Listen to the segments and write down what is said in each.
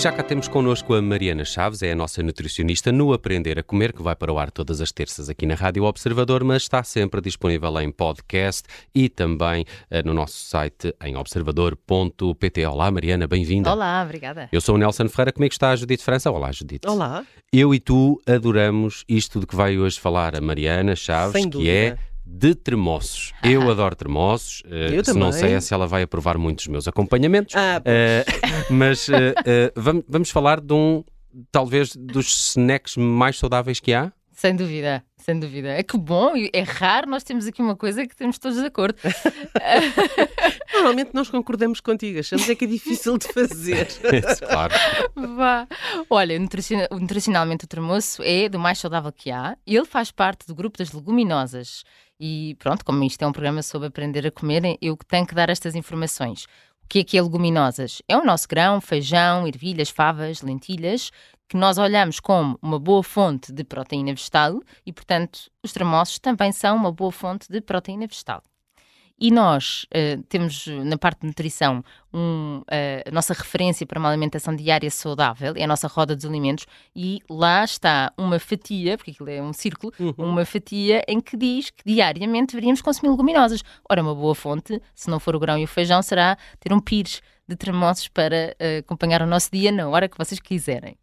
já cá temos connosco a Mariana Chaves, é a nossa nutricionista no Aprender a Comer, que vai para o ar todas as terças aqui na Rádio Observador, mas está sempre disponível em podcast e também uh, no nosso site em observador.pt. Olá, Mariana, bem-vinda. Olá, obrigada. Eu sou o Nelson Ferreira, comigo está a Judite França. Olá, Judite. Olá. Eu e tu adoramos isto de que vai hoje falar a Mariana Chaves, que é de termossos. Eu adoro termossos. uh, Eu se não também. sei se ela vai aprovar muito dos meus acompanhamentos. Ah, Eh, mas eh, eh, vamos, vamos falar de um, talvez, dos snacks mais saudáveis que há? Sem dúvida, sem dúvida. É que bom, e é raro nós temos aqui uma coisa que temos todos de acordo. normalmente nós concordamos contigo, achamos é que é difícil de fazer. claro. Vá. Olha, nutriciona- nutricionalmente o termoço é do mais saudável que há. Ele faz parte do grupo das leguminosas. E pronto, como isto é um programa sobre aprender a comer, eu tenho que dar estas informações. O que é que é leguminosas? É o nosso grão, feijão, ervilhas, favas, lentilhas, que nós olhamos como uma boa fonte de proteína vegetal e, portanto, os termossos também são uma boa fonte de proteína vegetal. E nós eh, temos na parte de nutrição um, eh, a nossa referência para uma alimentação diária saudável, é a nossa roda dos alimentos, e lá está uma fatia, porque aquilo é um círculo, Uhum. uma fatia em que diz que diariamente deveríamos consumir leguminosas. Ora, uma boa fonte, se não for o grão e o feijão, será ter um pires de termossos para eh, acompanhar o nosso dia na hora que vocês quiserem.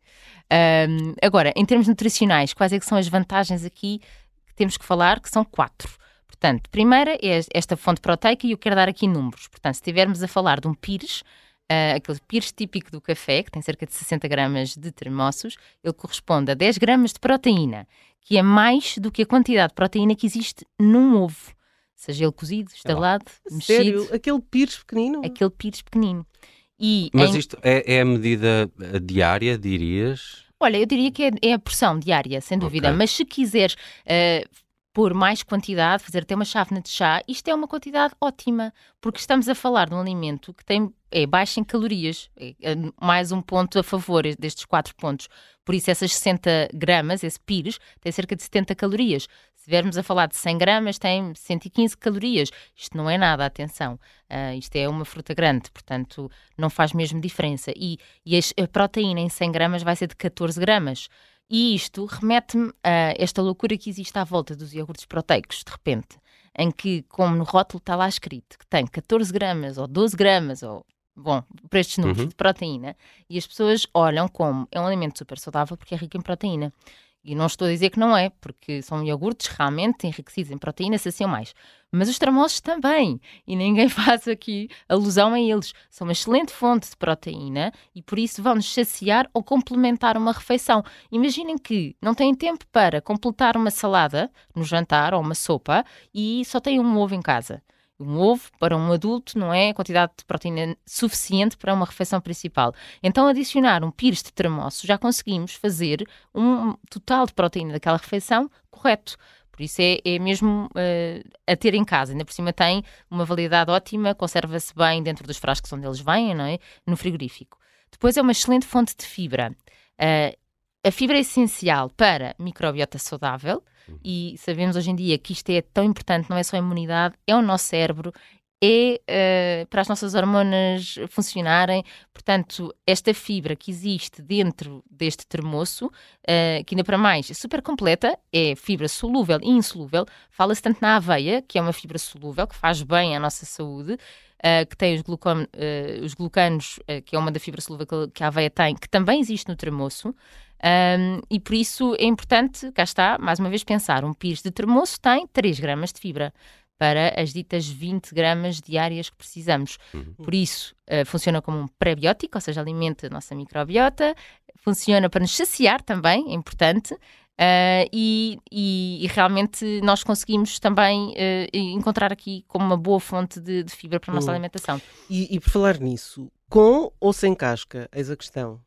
Ahm, agora, em termos nutricionais, quais é são as vantagens aqui que temos que falar? Que são quatro. Portanto, primeira é esta fonte proteica e eu quero dar aqui números. Portanto, se estivermos a falar de um pires, ah, aquele pires típico do café, que tem cerca de 60 gramas de termossos, ele corresponde a 10 gramas de proteína, que é mais do que a quantidade de proteína que existe num ovo. Seja ele cozido, estalado, mexido, Sério, aquele pires pequenino. aquele pires pequenino. E Mas em- isto é, é a medida eh, diária, dirias? Olha, eu diria que é, é a porção diária, sem dúvida. Ok. Mas se quiseres eh, pôr mais quantidade, fazer até uma chávena de chá, isto é uma quantidade ótima, porque estamos a falar de um alimento que tem, é baixo em calorias. É, é mais um ponto a favor destes quatro pontos. Por isso, essas 60 gramas, esse pires, tem cerca de 70 calorias. Se estivermos a falar de 100 gramas, tem 115 calorias. Isto não é nada, atenção. Ah, isto é uma fruta grande, portanto, não faz mesmo diferença. E, e a proteína em 100 gramas vai ser de 14 gramas. E isto remete-me a esta loucura que existe à volta dos iogurtes proteicos, de repente, em que, como no rótulo está lá escrito, que tem 14 gramas ou 12 gramas, ou, bom, para estes números Uhum. de proteína, e as pessoas olham como é um alimento super saudável porque é rico em proteína. E não estou a dizer que não é, porque são iogurtes realmente enriquecidos em proteína, saciam mais. Mas os termossos também. E ninguém faz aqui alusão a eles. São uma excelente fonte de proteína e por isso vão-nos saciar ou complementar uma refeição. Imaginem que não têm tempo para completar uma salada no jantar ou uma sopa e só têm um ovo em casa. Um ovo para um adulto não é a quantidade de proteína suficiente para uma refeição principal. Então, adicionar um pires de termoço, já conseguimos fazer um total de proteína daquela refeição correto. Por isso é, é mesmo eh, a ter em casa. Ainda por cima tem uma validade ótima, conserva-se bem dentro dos frascos onde eles vêm, não é? no frigorífico. Depois é uma excelente fonte de fibra. Eh, a fibra é essencial para microbiota saudável e sabemos hoje em dia que isto é tão importante, não é só a imunidade, é o nosso cérebro, é eh, para as nossas hormonas funcionarem. Portanto, esta fibra que existe dentro deste termoço, eh, que ainda para mais é super completa, é fibra solúvel e insolúvel. Fala-se tanto na aveia, que é uma fibra solúvel, que faz bem à nossa saúde, eh, que tem os, glucon- eh, os glucanos, eh, que é uma da fibra solúvel que- a aveia tem, que também existe no termoço. Um, e por isso é importante, cá está, mais uma vez pensar, um pires de termoço tem 3 gramas de fibra para as ditas 20 gramas diárias que precisamos. Por isso, uh, funciona como um pré-biótico, ou seja, alimenta a nossa microbiota, funciona para nos saciar também, é importante, uh, e, e- e realmente nós conseguimos também uh, encontrar aqui como uma boa fonte de, de fibra para a nossa Hum. alimentação. E, e por falar nisso, com ou sem casca? Eis a questão.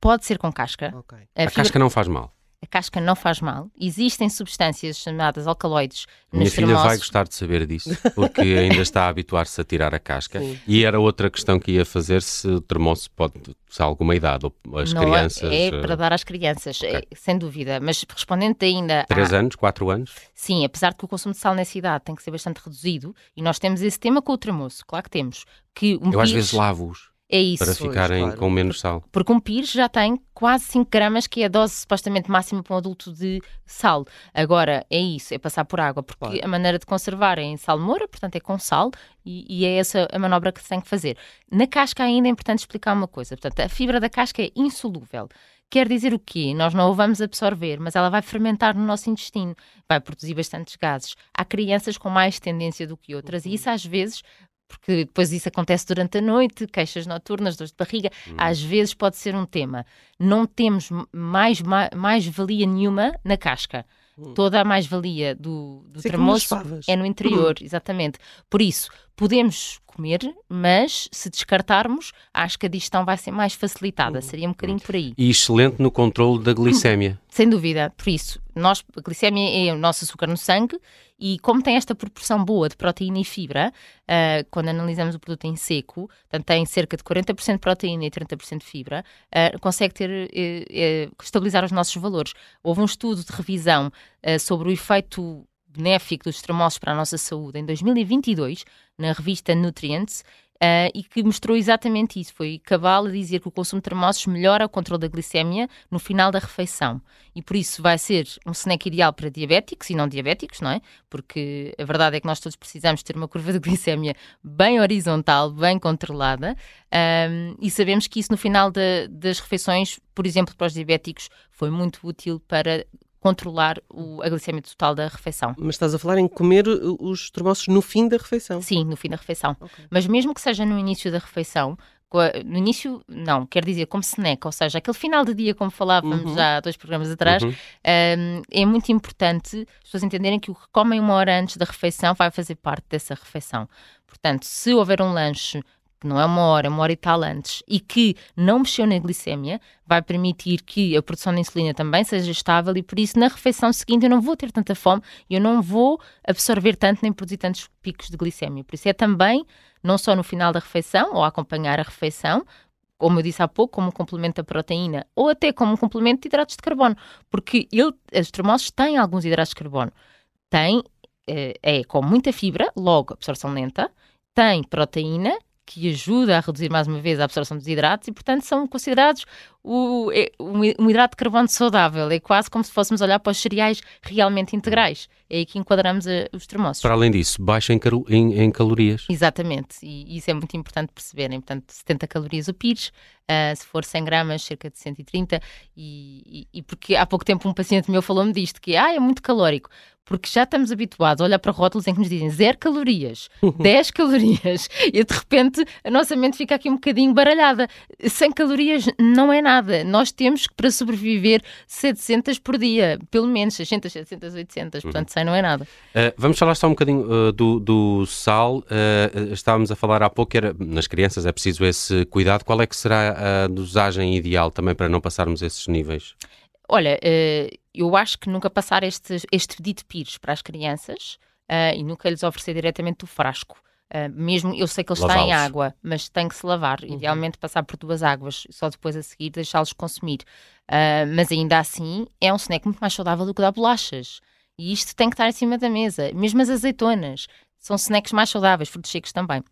Pode ser com casca. Ok. A, A fibra- casca não faz mal. A casca não faz mal. Existem substâncias chamadas alcaloides Minha filha termossos. vai gostar de saber disso, porque ainda está a habituar-se a tirar a casca. Sim. E era outra questão que ia fazer se o termoço pode, se há alguma idade, ou as Não é- crianças. É, eh, para dar às crianças, é, sem dúvida. Mas respondendo ainda. Três à- anos, quatro anos? Sim, apesar de que o consumo de sal nessa idade tem que ser bastante reduzido, e nós temos esse tema com o termoço, claro que temos. Que um Eu às vezes lavo-os. É isso. para ficarem claro. com menos sal. Porque um pires já tem quase 5 gramas, que é a dose supostamente máxima para um adulto de sal. Agora, é isso, é passar por água, porque Claro. a maneira de conservar é em salmoura, portanto é com sal, e, e é essa a manobra que se tem que fazer. Na casca ainda é importante explicar uma coisa, portanto a fibra da casca é insolúvel. Quer dizer o quê? Nós não a vamos absorver, mas ela vai fermentar no nosso intestino, vai produzir bastantes gases. Há crianças com mais tendência do que outras, e isso às vezes porque depois isso acontece durante a noite, queixas noturnas, dores de barriga, às vezes pode ser um tema. Não temos mais, ma- mais valia nenhuma na casca. Toda a mais-valia do, do é tremoço é no interior, exatamente. Por isso, podemos comer, mas se descartarmos, acho que a digestão vai ser mais facilitada. Seria um bocadinho por aí. E excelente no controle da glicémia. Sem dúvida, por isso, nós, a glicemia é o nosso açúcar no sangue e como tem esta proporção boa de proteína e fibra, ah, quando analisamos o produto em seco, portanto tem cerca de 40% de proteína e 30% de fibra, ah, consegue ter, eh, estabilizar os nossos valores. Houve um estudo de revisão ah, sobre o efeito benéfico dos tremoços para a nossa saúde em 2022, na revista Nutrients, ah, e que mostrou exatamente isso. Foi cabal a dizer que o consumo de termossos melhora o controle da glicemia no final da refeição. E por isso vai ser um snack ideal para diabéticos e não diabéticos, não é? Porque a verdade é que nós todos precisamos ter uma curva de glicemia bem horizontal, bem controlada. ahm, e sabemos que isso no final da- das refeições, por exemplo, para os diabéticos, foi muito útil para controlar o- a glicemia total da refeição. Mas estás a falar em comer os termossos no fim da refeição. Sim, no fim da refeição. Ok. Mas mesmo que seja no início da refeição, no início, não, quer dizer como snack, ou seja, aquele final de dia, como falávamos Uhum. já há dois programas atrás, Uhum. hum, é muito importante as pessoas entenderem que o que comem uma hora antes da refeição vai fazer parte dessa refeição. Portanto, se houver um lanche que não é uma hora, é uma hora e tal antes, e que não mexeu na glicemia, vai permitir que a produção de insulina também seja estável e por isso na refeição seguinte eu não vou ter tanta fome eu não vou absorver tanto nem produzir tantos picos de glicemia. Por isso é também, não só no final da refeição ou acompanhar a refeição, como eu disse há pouco, como um complemento da proteína ou até como um complemento de hidratos de carbono, porque ele, os termossos têm alguns hidratos de carbono. Tem, eh, é com muita fibra, logo absorção lenta, tem proteína que ajuda a reduzir mais uma vez a absorção dos hidratos e, portanto, são considerados o, é, um, hidrato de carbono saudável. É quase como se fôssemos olhar para os cereais realmente integrais. É aí que enquadramos eh, os termossos. Para além disso, baixa em, calo- em- em calorias. Exatamente, e isso é muito importante perceberem. Portanto, 70 calorias o pires, ah, se for 100 gramas, cerca de 130. E, e, e porque há pouco tempo um paciente meu falou-me disto, que ah, é muito calórico. Porque já estamos habituados a olhar para rótulos em que nos dizem 0 calorias, 10 calorias, e de repente a nossa mente fica aqui um bocadinho baralhada. 100 calorias não é nada. Nós temos que, para sobreviver, 700 por dia, pelo menos 600, 700, 800. Portanto, 100 não é nada. Uh, vamos falar só um bocadinho uh, do, do sal. Uh, estávamos a falar há pouco, que era, nas crianças é preciso esse cuidado. Qual é que será a dosagem ideal também para não passarmos esses níveis? Olha, eu acho que nunca passar este, este pedido de pires para as crianças eh, e nunca lhes oferecer diretamente do frasco. Eh, mesmo, eu sei que ele está em Lavá-los. água, mas tem que se lavar. Idealmente passar por duas águas, só depois a seguir deixá-los consumir. Eh, mas ainda assim, é um snack muito mais saudável do que dar bolachas. E isto tem que estar em cima da mesa. Mesmo as azeitonas são snacks mais saudáveis, frutos secos também.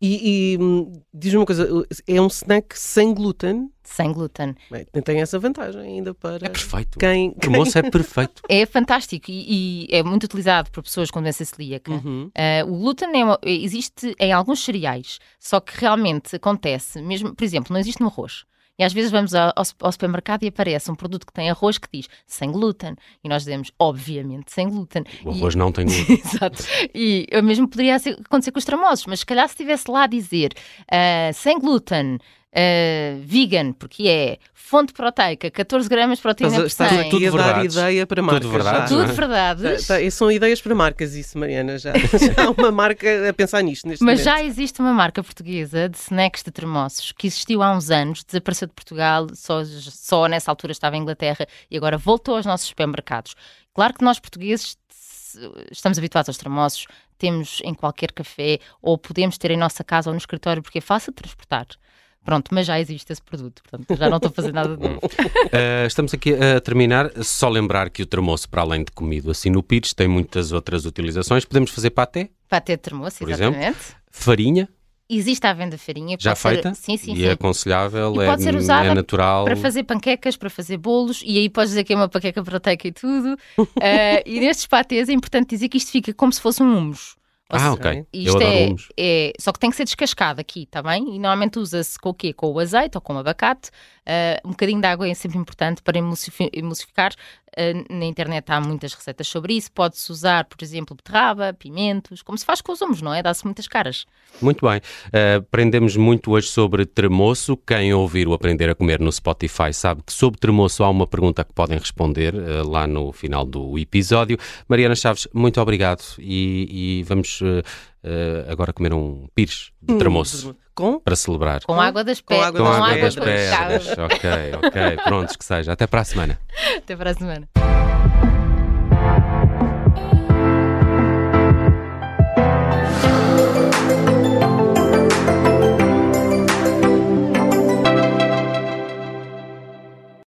E, e, hum, diz-me uma coisa, é um snack sem glúten? Sem glúten. Bem, tem essa vantagem ainda para É perfeito. quem... O moço é perfeito. É fantástico e, e é muito utilizado por pessoas com doença celíaca. Uhum. Uh, o glúten é uma- existe em alguns cereais, só que realmente acontece, mesmo, por exemplo, não existe no arroz. E às vezes vamos ao, ao su- ao supermercado e aparece um produto que tem arroz que diz sem glúten. E nós dizemos, obviamente, sem glúten. O E- arroz não tem glúten. Exato. E o mesmo poderia acontecer com os tremosos, mas se calhar se estivesse lá a dizer ah, sem glúten, ah, vegan, porque é fonte proteica, 14 gramas de proteína Estás, a- por estás 100. aqui Tudo a dar ideia para marcas. verdades, já. não é? Tudo verdades. Tá, tá, são ideias para marcas isso, Mariana. Já, já há uma marca a pensar nisto neste Mas momento. já existe uma marca portuguesa de snacks de termossos que existiu há uns anos, desapareceu de Portugal, só, só nessa altura estava em Inglaterra e agora voltou aos nossos supermercados. Claro que nós portugueses se- estamos habituados aos termossos, temos em qualquer café ou podemos ter em nossa casa ou no escritório porque é fácil de transportar. Pronto, mas já existe esse produto, portanto já não estou a fazer nada de novo. Uh, estamos aqui a terminar. Só lembrar que o termoço, para além de comido assim no pires, tem muitas outras utilizações. Podemos fazer paté, Para ter termoço, Por exemplo? exatamente. farinha, Existe à venda farinha. Já pode ser- feita? Sim, sim, e sim. é aconselhável, E é, pode ser usada é natural. Para fazer panquecas, para fazer bolos, e aí podes dizer que é uma panqueca proteica e tudo. Eh, e nestes patês é importante dizer que isto fica como se fosse um hummus. Ou Ah, ok. Eu Isto é, é- Só que tem que ser descascado aqui, está bem? E normalmente usa-se com o quê? Com o azeite ou com o abacate. Eh, um bocadinho de água é sempre importante para emulsifi- emulsificar. Eh, na internet há muitas receitas sobre isso. Pode-se usar, por exemplo, beterraba, pimentos, como se faz com os humos, não é? Dá-se muitas caras. Muito bem. Uh, aprendemos muito hoje sobre tremoço. Quem ouvir o Aprender a Comer no Spotify sabe que sobre tremoço há uma pergunta que podem responder uh, lá no final do episódio. Mariana Chaves, muito obrigado e, e vamos uh, uh, agora comer um pires de Hum, tremoço Com? para celebrar. Com Com- água das pedras. Com água das pedras. ok, ok. Prontos que seja. Até para a semana. Até para a semana.